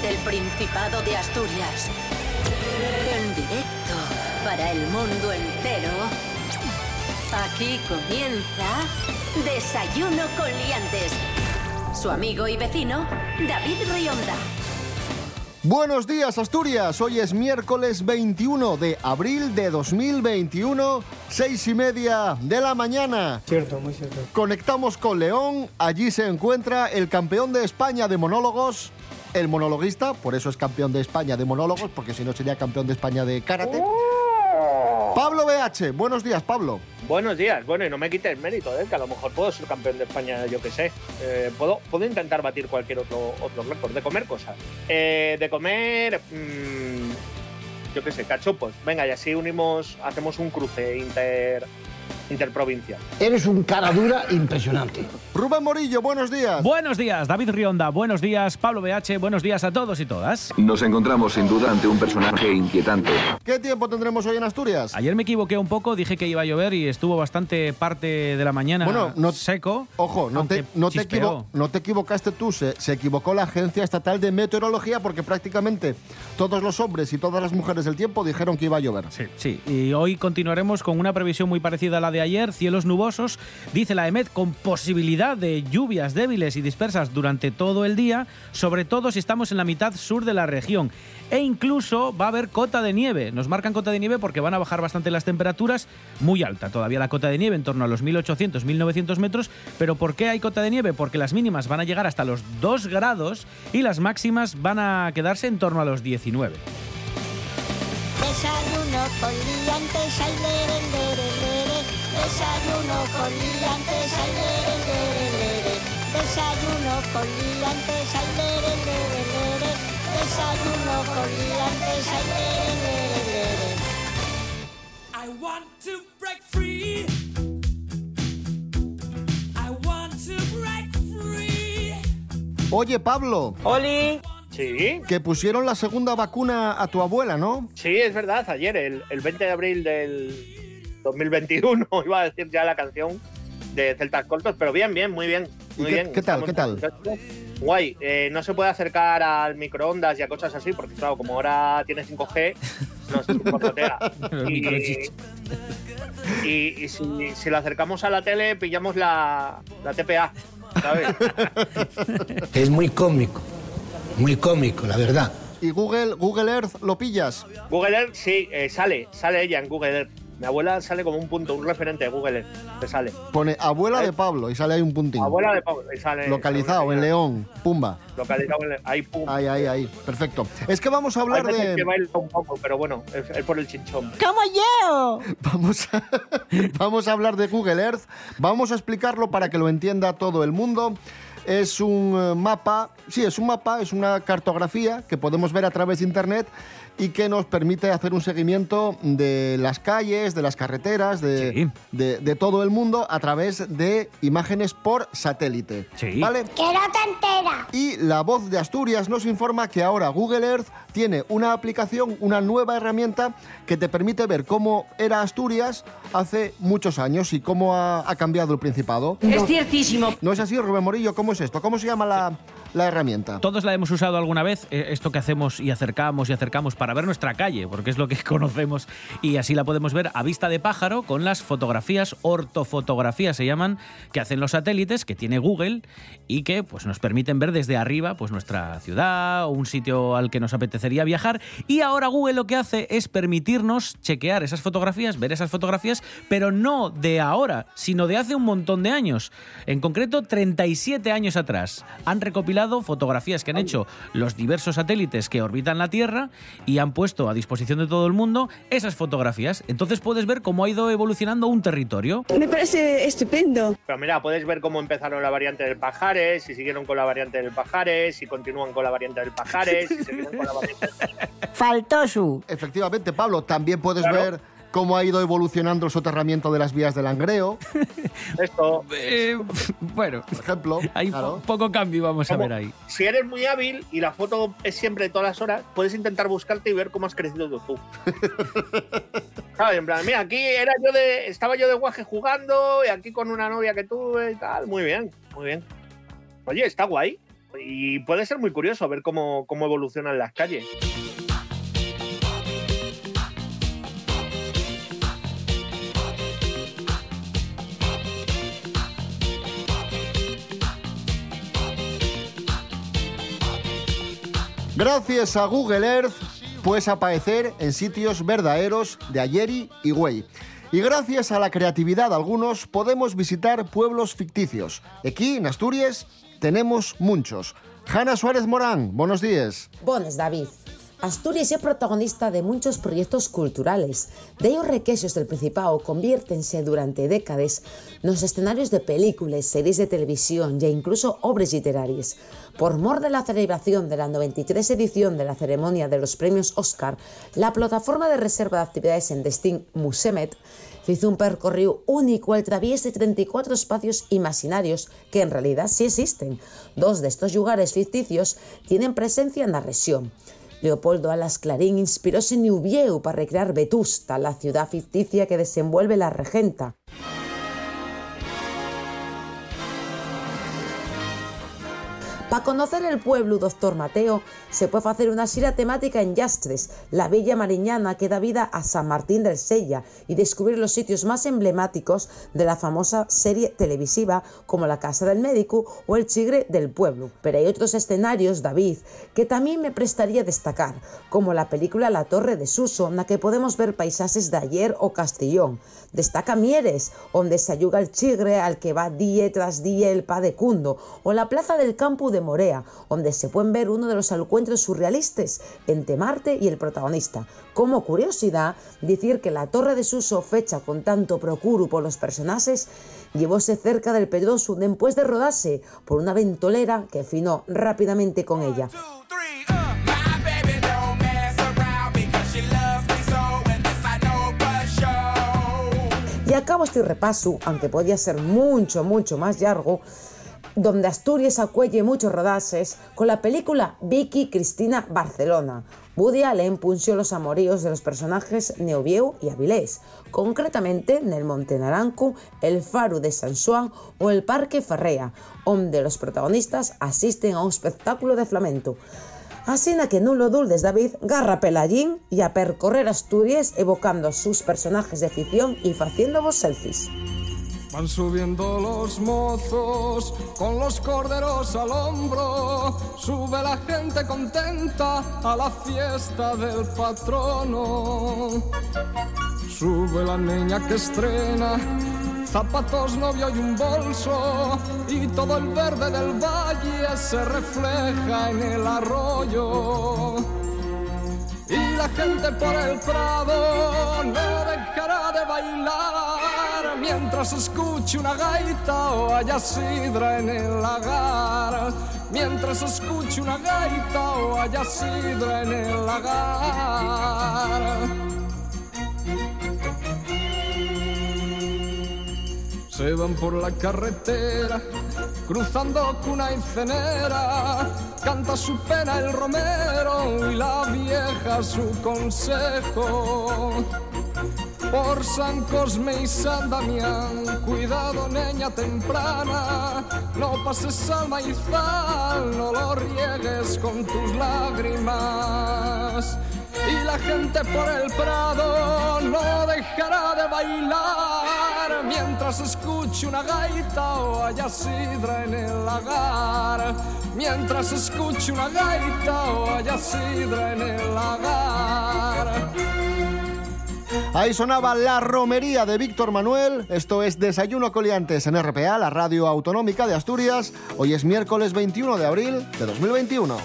desde el Principado de Asturias. En directo para el mundo entero. Aquí comienza Desayuno con Liantes. Su amigo y vecino, David Rionda. Buenos días Asturias, hoy es miércoles 21 de abril de 2021, seis y media de la mañana. Cierto, muy cierto. Conectamos con León, allí se encuentra el campeón de España de monólogos, el monologuista, por eso es campeón de España de monólogos, porque si no sería campeón de España de karate. Pablo BH, buenos días Pablo. Buenos días. Bueno, y no me quite el mérito, ¿eh? que a lo mejor puedo ser campeón de España, yo que sé. Eh, puedo, puedo intentar batir cualquier otro, otro récord de comer cosas. Eh, de comer, mm, yo que sé, cachopos. Venga, y así unimos, hacemos un cruce inter, interprovincial. Eres un cara dura impresionante. Rubén Morillo, buenos días. Buenos días, David Rionda. Buenos días, Pablo BH. Buenos días a todos y todas. Nos encontramos sin duda ante un personaje inquietante. ¿Qué tiempo tendremos hoy en Asturias? Ayer me equivoqué un poco, dije que iba a llover y estuvo bastante parte de la mañana Bueno, no- seco. Ojo, no te, no, te no te equivocaste tú, se, se equivocó la Agencia Estatal de Meteorología porque prácticamente todos los hombres y todas las mujeres del tiempo dijeron que iba a llover. Sí, sí, y hoy continuaremos con una previsión muy parecida a la de ayer, cielos nubosos, dice la EMET, con posibilidad de lluvias débiles y dispersas durante todo el día, sobre todo si estamos en la mitad sur de la región. E incluso va a haber cota de nieve. Nos marcan cota de nieve porque van a bajar bastante las temperaturas, muy alta todavía la cota de nieve, en torno a los 1800, 1900 metros. Pero ¿por qué hay cota de nieve? Porque las mínimas van a llegar hasta los 2 grados y las máximas van a quedarse en torno a los 19. Desayuno con liantes, ay, lere, lere, lere. Desayuno con liantes, ay, lere, lere, lere. Desayuno con liantes, ay, lere, lere, lere. Desayuno con liantes, ay, lere, lere, lere. I want to break free. I want to break free. Oye, Pablo, ¡Oli! Sí, que pusieron la segunda vacuna a tu abuela, ¿no? sí, es verdad. Ayer, el, el 20 de abril del 2021, iba a decir ya la canción de Celtas Cortos, pero bien, bien, muy bien. ¿Y Muy qué- bien. qué tal, qué tal? Guay, eh, no se puede acercar al microondas y a cosas así, porque claro, como ahora tiene 5G, no se borbotea. El y, y, y si, si lo acercamos a la tele, pillamos la, la TPA, ¿sabes? Es muy cómico. Muy cómico, la verdad. Y Google, Google Earth lo pillas. Google Earth, sí, eh, sale, sale ella en Google Earth. Mi abuela sale como un punto, un referente de Google Earth, te sale. Pone abuela de Pablo y sale ahí un puntín. Abuela de Pablo, y sale. Localizado sale en León, pumba. Localizado en León, ahí, pum. Ahí, ahí, ahí. Perfecto. Es que vamos a hablar Hay veces que de. baila un poco, pero bueno, es, es por el chinchón. ¡Como yo! Vamos a, vamos a hablar de Google Earth. Vamos a explicarlo para que lo entienda todo el mundo. Es un eh, mapa, sí, es un mapa, es una cartografía que podemos ver a través de Internet y que nos permite hacer un seguimiento de las calles, de las carreteras, de, Sí. de- de todo el mundo a través de imágenes por satélite. Sí. ¿Vale? ¡Que no te enteras! Y la voz de Asturias nos informa que ahora Google Earth tiene una aplicación, una nueva herramienta que te permite ver cómo era Asturias hace muchos años y cómo ha, ha cambiado el Principado. Es ciertísimo. ¿No es así, Rubén Morillo? ¿Cómo es esto? ¿Cómo se llama la, la herramienta? Todos la hemos usado alguna vez, eh, esto que hacemos y acercamos y acercamos para ver nuestra calle, porque es lo que conocemos y así la podemos ver a vista de pájaro con las fotografías, ortofotografías se llaman, que hacen los satélites, que tiene Google y que pues, nos permiten ver desde arriba pues, nuestra ciudad o un sitio al que nos apetecería viajar. Y ahora Google lo que hace es permitirnos chequear esas fotografías, ver esas fotografías, pero no de ahora, sino de hace un montón de años. En concreto, 37 años atrás. Han recopilado fotografías que han hecho los diversos satélites que orbitan la Tierra y han puesto a disposición de todo el mundo esas fotografías. Entonces puedes ver cómo ha ido evolucionando un territorio. Me parece estupendo. Pero mira, puedes ver cómo empezaron la variante del Pajares, si siguieron con la variante del Pajares, si continúan con la variante del Pajares, si seguirán con la variante del Faltó su. Efectivamente, Pablo, también puedes Claro. ver cómo ha ido evolucionando el soterramiento de las vías del Langreo, Esto, Eh, bueno, por ejemplo. hay claro. po- poco cambio vamos a ver ahí. si eres muy hábil y la foto es siempre de todas las horas, puedes intentar buscarte y ver cómo has crecido tú. ¿Sabes? En plan, mira, aquí era yo de, estaba yo de guaje jugando y aquí con una novia que tuve y tal. Muy bien, muy bien. Oye, está guay. y puede ser muy curioso ver cómo, cómo evolucionan las calles. Gracias a Google Earth puedes aparecer en sitios verdaderos de Ayeri y Güey. Y gracias a la creatividad de algunos podemos visitar pueblos ficticios. Aquí, en Asturias, tenemos muchos. Hanna Suárez Morán, buenos días. Bones, David. Asturias é protagonista de muchos proyectos culturales. De ellos requexos del Principado conviértense durante décadas nos escenarios de películas, series de televisión e incluso obras literarias. Por mor de la celebración de la 93 edición de la ceremonia de los premios Oscar, la plataforma de reserva de actividades en Destin Musemet hizo un percorrido único al través de 34 espacios imaginarios que en realidad sí existen. Dos de estos lugares ficticios tienen presencia en la región. Leopoldo Alas Clarín inspiróse en Ubieu para recrear Vetusta, la ciudad ficticia que desenvuelve la regenta. Para conocer el pueblo Doctor Mateo se puede hacer una gira temática en Yastres, la Villa Mariñana que da vida a San Martín del Sella y descubrir los sitios más emblemáticos de la famosa serie televisiva como la Casa del Médico o el Chigre del Pueblo. Pero hay otros escenarios, David, que también me prestaría destacar, como la película La Torre de Suso, en la que podemos ver paisajes de ayer o Castellón. Destaca Mieres, donde se ayuda el chigre al que va día tras día el pa de Cundo, o la Plaza del Campo de Morea, donde se pueden ver uno de los encuentros surrealistas entre Marte y el protagonista. Como curiosidad, decir que la Torre de Suso, fecha con tanto procuro por los personajes, llevóse cerca del Pedroso después de rodarse por una ventolera que afinó rápidamente con ella. Y acabo este repaso, aunque podía ser mucho, mucho más largo, donde Asturias acuelle muchos rodajes con la película Vicky Cristina Barcelona. Woody Allen punció los amoríos de los personajes Neovieu y Avilés, concretamente en el Monte Naranco, el Faro de San Juan o el Parque Ferrea, donde los protagonistas asisten a un espectáculo de flamenco. Así que no lo duldes David, garra pelallín y a percorrer Asturias evocando sus personajes de ficción y haciéndovos selfies. Van subiendo los mozos con los corderos al hombro. Sube la gente contenta a la fiesta del patrono. Sube la niña que estrena zapatos, novio y un bolso. Y todo el verde del valle se refleja en el arroyo. Y la gente por el prado no dejará de bailar mientras escuche una gaita o haya sidra en el lagar. Mientras escuche una gaita o haya sidra en el lagar. Se van por la carretera, cruzando cuna y cenera, canta su pena el romero y la vieja su consejo. Por San Cosme y San Damián, cuidado niña temprana, no pases al maizal, no lo riegues con tus lágrimas. Y la gente por el prado no dejará de bailar mientras escuche una gaita o haya sidra en el lagar. Mientras escuche una gaita o haya sidra en el lagar. Ahí sonaba la romería de Víctor Manuel. Esto es Desayuno Coliantes en RPA, la radio autonómica de Asturias. Hoy es miércoles 21 de abril de 2021.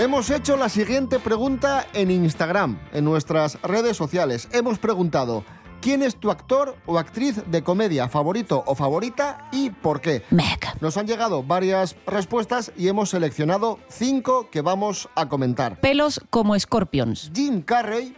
Hemos hecho la siguiente pregunta en Instagram, en nuestras redes sociales. Hemos preguntado, ¿quién es tu actor o actriz de comedia favorito o favorita y por qué? Nos han llegado varias respuestas y hemos seleccionado cinco que vamos a comentar. Pelos como Scorpions. Jim Carrey.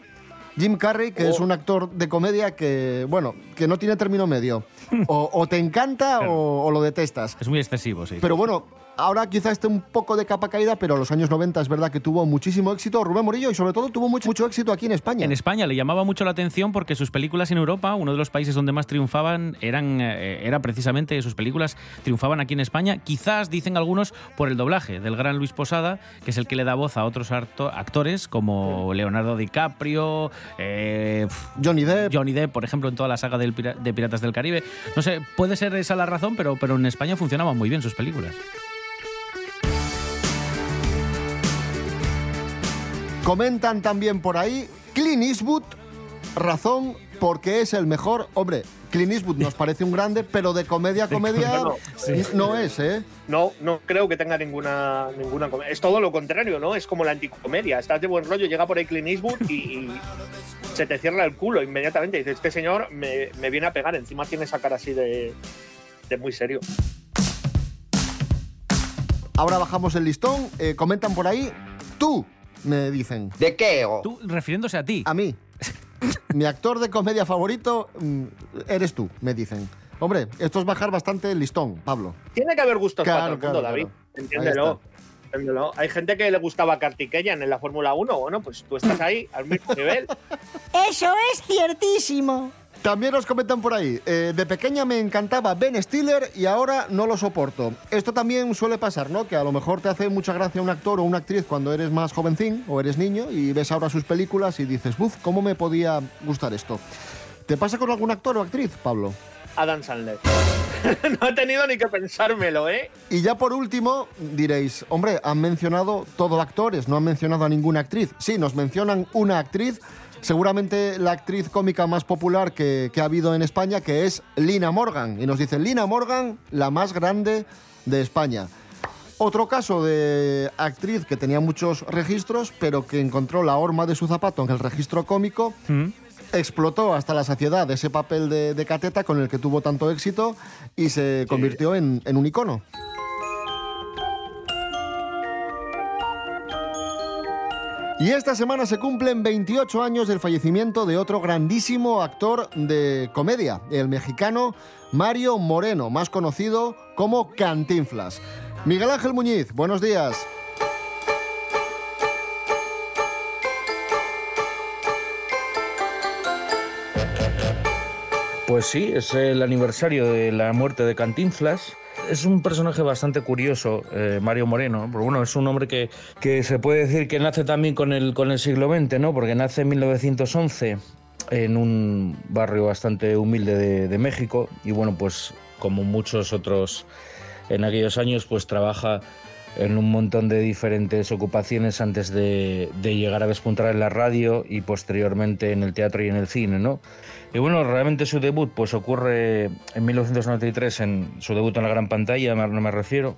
Jim Carrey, que es un actor de comedia que, bueno, que no tiene término medio. O, o te encanta o, o lo detestas. Es muy excesivo, sí. Pero bueno, ahora quizá esté un poco de capa caída, pero los años 90 es verdad que tuvo muchísimo éxito Rubén Morillo y sobre todo tuvo mucho, mucho éxito aquí en España. En España le llamaba mucho la atención porque sus películas en Europa, uno de los países donde más triunfaban, eran eh, era precisamente sus películas triunfaban aquí en España. Quizás, dicen algunos, por el doblaje del gran Luis Posada, que es el que le da voz a otros actores como Leonardo DiCaprio, eh, Johnny Depp. Johnny Depp, por ejemplo, en toda la saga de Piratas del Caribe. No sé, puede ser esa la razón, pero, pero en España funcionaban muy bien sus películas. Comentan también por ahí, Clint Eastwood, razón porque es el mejor. Hombre, Clint Eastwood nos parece un grande, pero de comedia a comedia No, no es, ¿eh? No, no creo que tenga ninguna ninguna com- Es todo lo contrario, ¿no? Es como la anticomedia. Estás de buen rollo, llega por ahí Clint Eastwood y, y se te cierra el culo inmediatamente. Dices, este señor me, me viene a pegar. Encima tiene esa cara así de, de muy serio. Ahora bajamos el listón, eh, comentan por ahí, tú, me dicen. ¿De qué? Tú, refiriéndose a ti. A mí. Mi actor de comedia favorito mm, eres tú, me dicen. Hombre, esto es bajar bastante el listón, Pablo. Tiene que haber gustos Claro, para todo el mundo, claro, David. Ahí Entiéndelo. Entiéndelo. Hay gente que le gustaba Kartikeyan en la Fórmula 1. Bueno, pues tú estás ahí al mismo nivel. Eso es ciertísimo. También nos comentan por ahí, eh, de pequeña me encantaba Ben Stiller y ahora no lo soporto. Esto también suele pasar, ¿no? Que a lo mejor te hace mucha gracia un actor o una actriz cuando eres más jovencín o eres niño y ves ahora sus películas y dices, buf, ¿cómo me podía gustar esto? ¿Te pasa con algún actor o actriz, Pablo? Adam Sandler. no he tenido ni que pensármelo, ¿eh? Y ya por último, diréis, hombre, han mencionado todo actores, no han mencionado a ninguna actriz. Sí, nos mencionan una actriz, seguramente la actriz cómica más popular que, que ha habido en España, que es Lina Morgan. Y nos dicen, Lina Morgan, la más grande de España. Otro caso de actriz que tenía muchos registros, pero que encontró la horma de su zapato en el registro cómico, explotó hasta la saciedad ese papel de, de cateta con el que tuvo tanto éxito y se convirtió en, en un icono. Y esta semana se cumplen 28 años del fallecimiento de otro grandísimo actor de comedia, el mexicano Mario Moreno, más conocido como Cantinflas. Miguel Ángel Muñiz, buenos días. Pues sí, es el aniversario de la muerte de Cantinflas. Es un personaje bastante curioso, eh, Mario Moreno, pero bueno, es un hombre que, que se puede decir que nace también con el, con el siglo XX, ¿no? Porque nace en 1911 en un barrio bastante humilde de, de México y bueno, pues como muchos otros en aquellos años, pues trabaja en un montón de diferentes ocupaciones antes de, de llegar a despuntar en la radio y posteriormente en el teatro y en el cine, ¿no? Y bueno, realmente su debut pues ocurre en 1993, en su debut en la gran pantalla, no me refiero,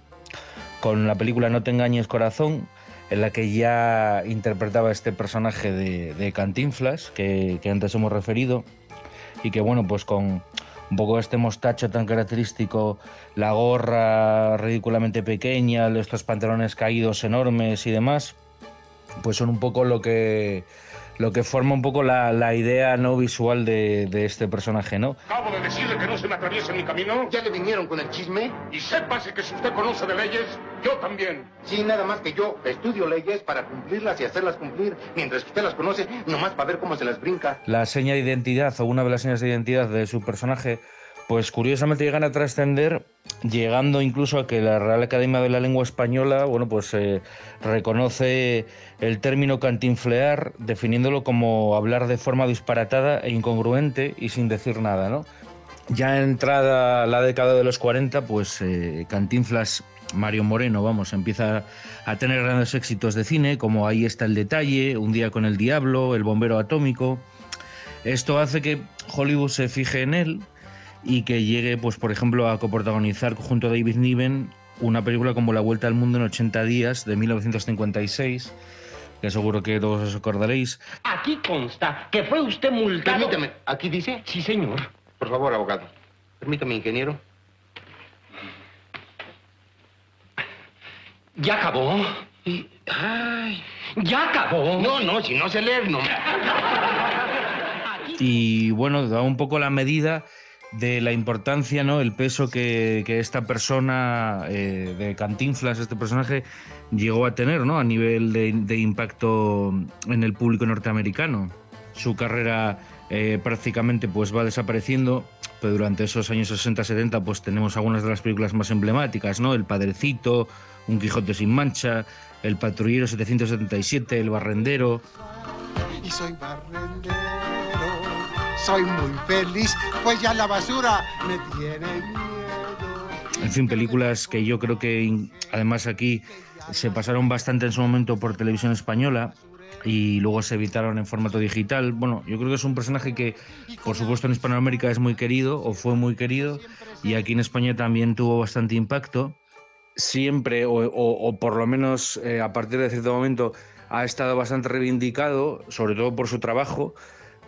con la película No te engañes corazón, en la que ya interpretaba este personaje de, de Cantinflas, que, que antes hemos referido, y que bueno, pues con un poco este mostacho tan característico, la gorra ridículamente pequeña, estos pantalones caídos enormes y demás, pues son un poco lo que lo que forma un poco la, la idea no visual de, de este personaje, ¿no? Acabo de decirle que no se me atraviese en mi camino. ¿Ya le vinieron con el chisme? Y sépase que si usted conoce de leyes, yo también. Sí, nada más que yo estudio leyes para cumplirlas y hacerlas cumplir, mientras que usted las conoce, nomás para ver cómo se las brinca. La seña de identidad o una de las señas de identidad de su personaje, pues curiosamente llegan a trascender, llegando incluso a que la Real Academia de la Lengua Española, bueno, pues eh, reconoce el término cantinflear, definiéndolo como hablar de forma disparatada e incongruente y sin decir nada, ¿no? Ya entrada la década de los 40, pues eh, Cantinflas, Mario Moreno, vamos, empieza a tener grandes éxitos de cine, como Ahí está el detalle, Un día con el diablo, El bombero atómico. Esto hace que Hollywood se fije en él y que llegue, pues, por ejemplo, a coprotagonizar junto a David Niven una película como La Vuelta al Mundo en 80 días de 1956, que seguro que todos os acordaréis. Aquí consta que fue usted multado. Permítame, ¿aquí dice? Sí, señor. Por favor, abogado. Permítame, ingeniero. ¿Ya acabó? Y- ay, ¿Ya acabó? No, no, si no sé leer, no. Y bueno, da un poco la medida de la importancia, ¿no? El peso que, que esta persona eh, de Cantinflas, este personaje, llegó a tener, ¿no? A nivel de, impacto en el público norteamericano. Su carrera eh, prácticamente pues va desapareciendo, pero durante esos años 60-70 pues tenemos algunas de las películas más emblemáticas, ¿no? El Padrecito, Un Quijote sin mancha, El Patrullero 777, El barrendero, soy muy feliz, pues ya la basura me tiene miedo. En fin, películas que yo creo que in- además aquí se pasaron bastante en su momento por televisión española y luego se evitaron en formato digital. Bueno, yo creo que es un personaje que, por supuesto, en Hispanoamérica es muy querido o fue muy querido y aquí en España también tuvo bastante impacto. Siempre, o, o- o por lo menos eh, a partir de cierto momento, ha estado bastante reivindicado, sobre todo por su trabajo.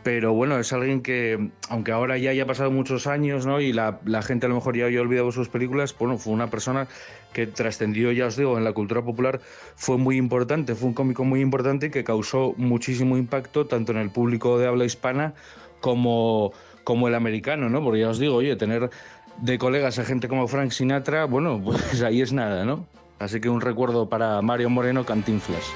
Pero bueno, es alguien que, aunque ahora ya haya pasado muchos años, ¿no? Y la, la gente a lo mejor ya haya olvidado sus películas, bueno, fue una persona que trascendió, ya os digo, en la cultura popular, fue muy importante, fue un cómico muy importante que causó muchísimo impacto tanto en el público de habla hispana como, como el americano, ¿no? Porque ya os digo, oye, tener de colegas a gente como Frank Sinatra, bueno, pues ahí es nada, ¿no? Así que un recuerdo para Mario Moreno Cantinflas.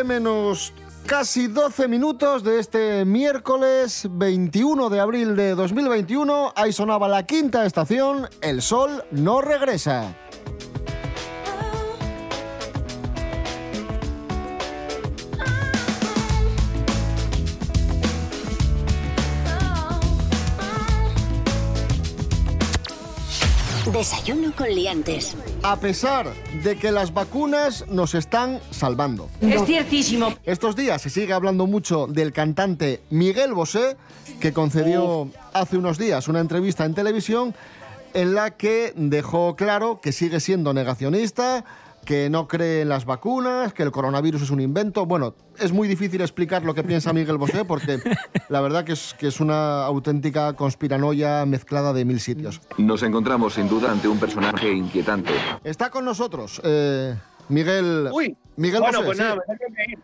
7 menos casi 12 minutos de este miércoles 21 de abril de 2021. Ahí sonaba la quinta estación, El Sol no regresa. Desayuno con liantes. A pesar de que las vacunas nos están salvando. Es ciertísimo. Estos días se sigue hablando mucho del cantante Miguel Bosé, que concedió hace unos días una entrevista en televisión en la que dejó claro que sigue siendo negacionista, que no cree en las vacunas, que el coronavirus es un invento. Bueno, es muy difícil explicar lo que piensa Miguel Bosé porque la verdad que es, que es una auténtica conspiranoia mezclada de mil sitios. Nos encontramos sin duda ante un personaje inquietante. Está con nosotros eh, Miguel, Uy, Miguel bueno, Bosé, pues sí. nada, me tengo que ir.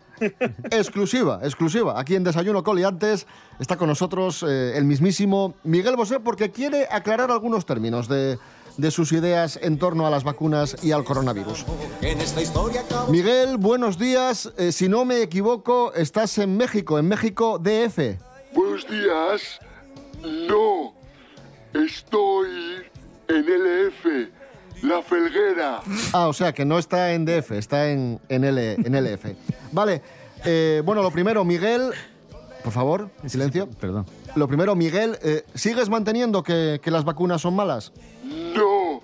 Exclusiva, exclusiva. Aquí en Desayuno Coliantes está con nosotros eh, el mismísimo Miguel Bosé porque quiere aclarar algunos términos de, de sus ideas en torno a las vacunas y al coronavirus. En Miguel, buenos días. Eh, si no me equivoco, estás en México, en México DF. Buenos días. No, estoy en LF, La Felguera. Ah, o sea que no está en DF, está en, en, L, en LF. Vale, eh, bueno, lo primero, Miguel, por favor, silencio. Perdón. Lo primero, Miguel, eh, ¿sigues manteniendo que, que las vacunas son malas? No,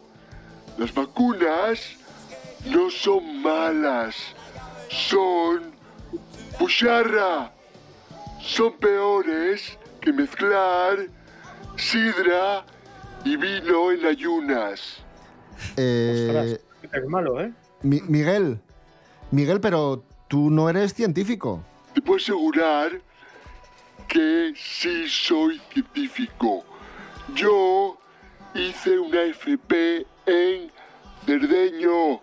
las vacunas no son malas. Son pucharra. Son peores que mezclar sidra y vino en ayunas. Eh, Es malo, ¿eh? Mi- Miguel, Miguel, pero tú no eres científico. Te puedo asegurar que sí soy científico. Yo hice una FP en Cerdeño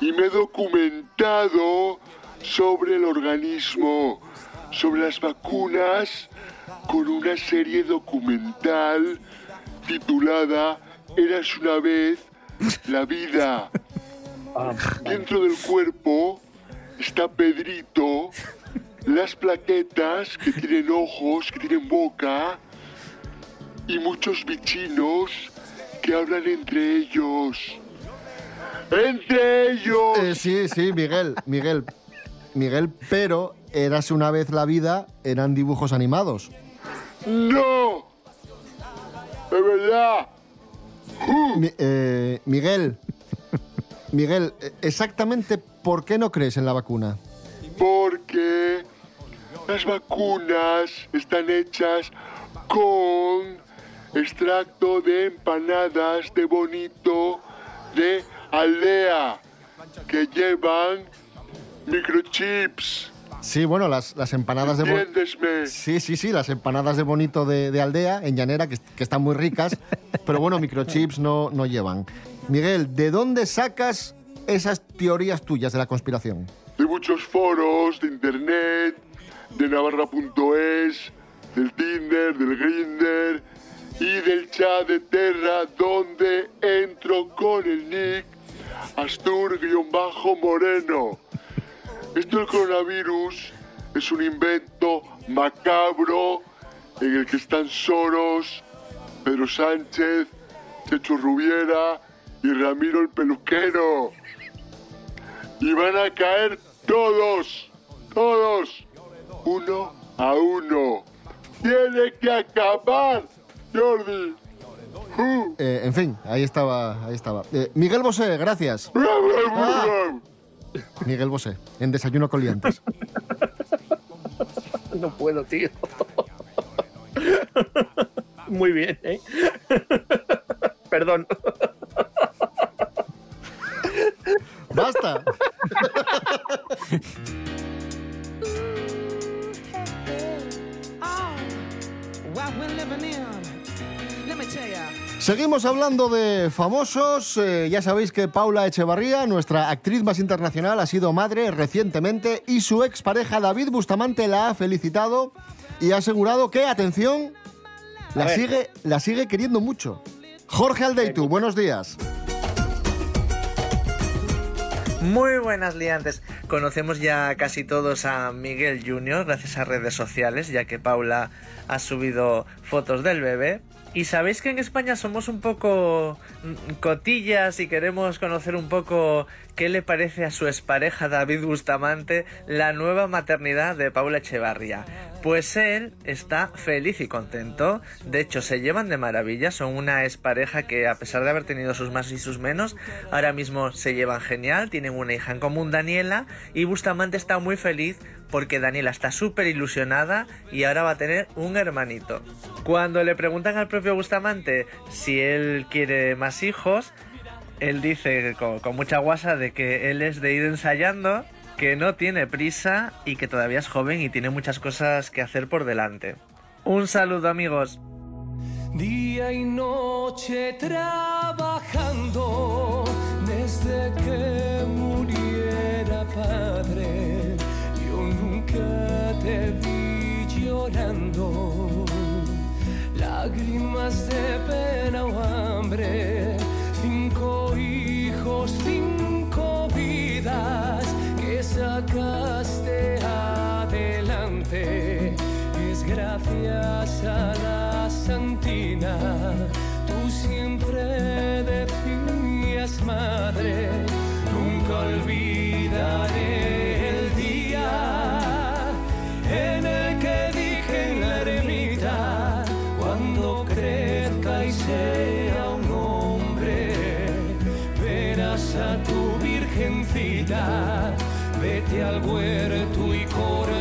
y me he documentado sobre el organismo. sobre las vacunas con una serie documental titulada Eras una vez la vida. Dentro del cuerpo está Pedrito, las plaquetas que tienen ojos, que tienen boca y muchos bichinos que hablan entre ellos. ¡Entre ellos! Eh, sí, sí, Miguel, Miguel. Miguel, pero Érase una vez la vida eran dibujos animados. ¡No! ¡De verdad! Mi- eh, Miguel, Miguel, exactamente por qué no crees en la vacuna? Porque las vacunas están hechas con extracto de empanadas de bonito de aldea que llevan microchips. Sí, bueno, las, las empanadas de. Sí, sí, sí, las empanadas de Bonito de, de aldea, en llanera, que, que están muy ricas, pero bueno, microchips no, no llevan. Miguel, ¿de dónde sacas esas teorías tuyas de la conspiración? de muchos foros de internet, de navarra.es, del Tinder, del Grinder y del chat de Terra, donde entro con el nick Astur-Moreno. Esto del coronavirus es un invento macabro en el que están Soros, Pedro Sánchez, Checho Rubiera y Ramiro el peluquero. Y van a caer todos, todos, uno a uno. Tiene que acabar, Jordi. Uh. Eh, en fin, ahí estaba, ahí estaba. Eh, Miguel Bosé, gracias. Ah. Miguel Bosé, en Desayuno con Liantes. No puedo, tío. Muy bien, ¿eh? Perdón. ¡Basta! Seguimos hablando de famosos. Eh, ya sabéis que Paula Echevarría, nuestra actriz más internacional, ha sido madre recientemente y su expareja David Bustamante la ha felicitado y ha asegurado que, atención, la sigue, la sigue queriendo mucho. Jorge Aldeitu, buenos días. Muy buenas liantes. Conocemos ya casi todos a Miguel Junior gracias a redes sociales, ya que Paula ha subido fotos del bebé. Y sabéis que en España somos un poco mm, cotillas y queremos conocer un poco qué le parece a su expareja David Bustamante la nueva maternidad de Paula Echevarría. Pues él está feliz y contento. De hecho, se llevan de maravilla. Son una expareja que, a pesar de haber tenido sus más y sus menos, ahora mismo se llevan genial. Tienen una hija en común, Daniela. Y Bustamante está muy feliz porque Daniela está súper ilusionada y ahora va a tener un hermanito. Cuando le preguntan al propio Bustamante si él quiere más hijos, él dice con, mucha guasa de que él es de ir ensayando, que no tiene prisa y que todavía es joven y tiene muchas cosas que hacer por delante. Un saludo amigos. Día y noche trabajando desde que muriera padre. Vi llorando. Lágrimas de pena o hambre. Cinco hijos, cinco vidas que sacaste adelante. Es gracias a la Santina. Tú siempre decías, madre, nunca olvidaré virgencita, vete al huerto y corta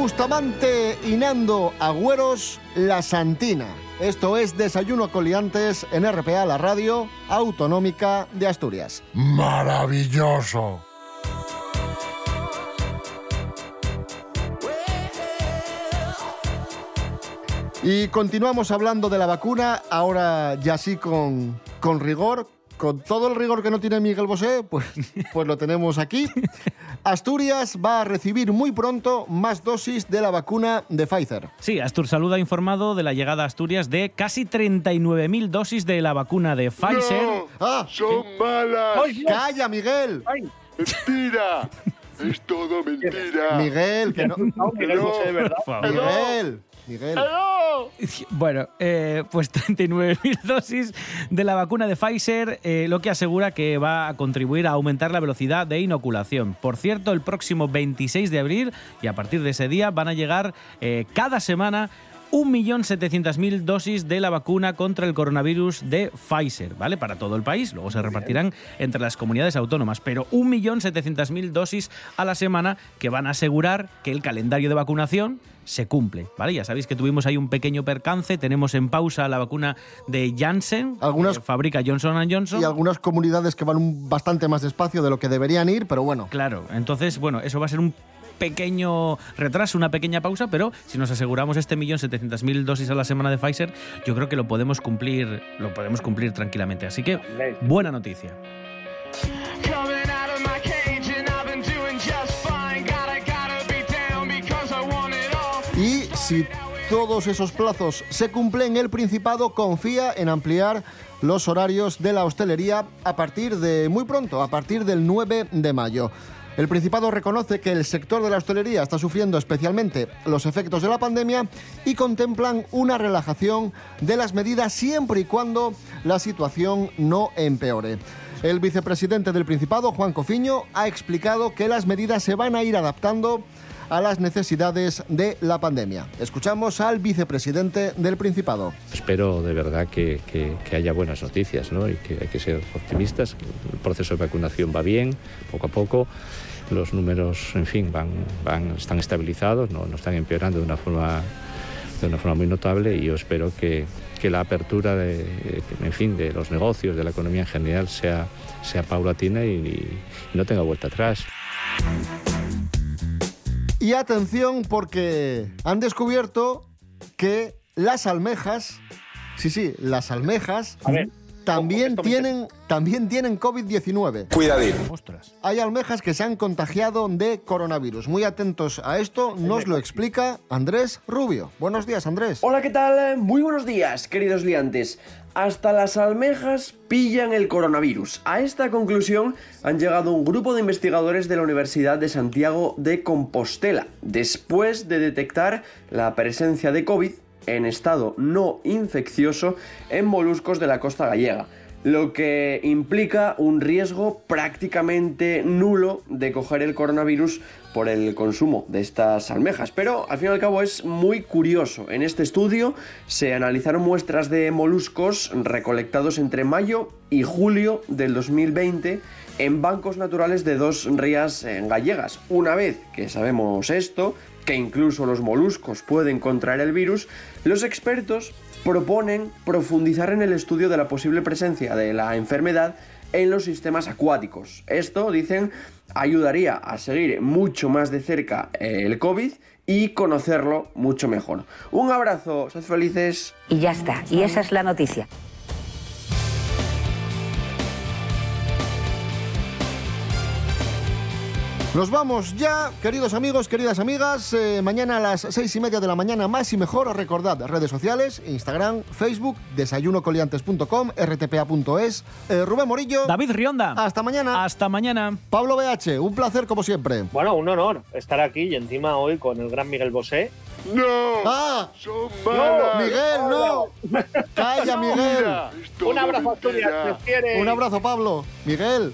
Bustamante y Nando Agüeros, La Santina. Esto es Desayuno Coliantes en RPA, la radio autonómica de Asturias. Maravilloso. Y continuamos hablando de la vacuna, ahora ya sí con, con rigor, con todo el rigor que no tiene Miguel Bosé, pues, pues lo tenemos aquí. Asturias va a recibir muy pronto más dosis de la vacuna de Pfizer. Sí, Astur Salud ha informado de la llegada a Asturias de casi 39.000 dosis de la vacuna de Pfizer. No, Ah, son malas. ¡Calla, Miguel! Mentira. Es todo mentira. Miguel, que no. Miguel verdad. Por favor. Miguel, Miguel. Bueno, eh, pues 39.000 dosis de la vacuna de Pfizer, eh, lo que asegura que va a contribuir a aumentar la velocidad de inoculación. Por cierto, el próximo 26 de abril y a partir de ese día van a llegar eh, cada semana 1.700.000 dosis de la vacuna contra el coronavirus de Pfizer, ¿vale? Para todo el país. Luego se repartirán entre las comunidades autónomas. Pero 1.700.000 dosis a la semana que van a asegurar que el calendario de vacunación se cumple, ¿vale? Ya sabéis que tuvimos ahí un pequeño percance. Tenemos en pausa la vacuna de Janssen, Algunas- que fabrica Johnson Johnson. Y algunas comunidades que van bastante más despacio de lo que deberían ir, pero bueno. Claro, entonces, bueno, eso va a ser un pequeño retraso, una pequeña pausa, pero si nos aseguramos este millón setecientas mil dosis a la semana de Pfizer, yo creo que lo podemos cumplir, lo podemos cumplir tranquilamente. Así que buena noticia. Y si todos esos plazos se cumplen, el Principado confía en ampliar los horarios de la hostelería a partir de muy pronto, a partir del 9 de mayo. El Principado reconoce que el sector de la hostelería está sufriendo especialmente los efectos de la pandemia y contemplan una relajación de las medidas siempre y cuando la situación no empeore. El vicepresidente del Principado, Juan Cofiño, ha explicado que las medidas se van a ir adaptando a las necesidades de la pandemia. Escuchamos al vicepresidente del Principado. Espero de verdad que, que- que haya buenas noticias ¿no? y que hay que ser optimistas. El proceso de vacunación va bien, poco a poco. Los números, en fin, van, van, están estabilizados, no, no están empeorando de una forma de una forma muy notable y yo espero que, que la apertura de, en fin, de los negocios, de la economía en general sea, sea paulatina y, y no tenga vuelta atrás. Y atención porque han descubierto que las almejas, sí, sí, las almejas también tienen, también tienen COVID-19. Cuidadín. Hay almejas que se han contagiado de coronavirus. Muy atentos a esto, nos lo explica Andrés Rubio. Buenos días, Andrés. Hola, ¿qué tal? Muy buenos días, queridos liantes. Hasta las almejas pillan el coronavirus. A esta conclusión han llegado un grupo de investigadores de la Universidad de Santiago de Compostela, después de detectar la presencia de COVID en estado no infeccioso en moluscos de la costa gallega lo que implica un riesgo prácticamente nulo de coger el coronavirus por el consumo de estas almejas. Pero al fin y al cabo es muy curioso. En este estudio se analizaron muestras de moluscos recolectados entre mayo y julio del 2020 en bancos naturales de dos rías eh, gallegas. Una vez que sabemos esto, que incluso los moluscos pueden contraer el virus, los expertos proponen profundizar en el estudio de la posible presencia de la enfermedad en los sistemas acuáticos. Esto, dicen, ayudaría a seguir mucho más de cerca eh, el COVID y conocerlo mucho mejor. Un abrazo, sed felices. Y ya está, y esa es la noticia. Nos vamos ya, queridos amigos, queridas amigas. Eh, mañana a las seis y media de la mañana, más y mejor. Recordad, redes sociales, Instagram, Facebook, desayunocoliantes.com, rtpa.es. Eh, Rubén Morillo. David Rionda. Hasta mañana. Hasta mañana. Pablo BH, un placer como siempre. Bueno, un honor estar aquí y encima hoy con el gran Miguel Bosé. ¡No! ¡Ah! ¡Son malas! Miguel, no! ¡Calla, Miguel! Un abrazo, Asturias. te quiere. Un abrazo, Pablo. Miguel.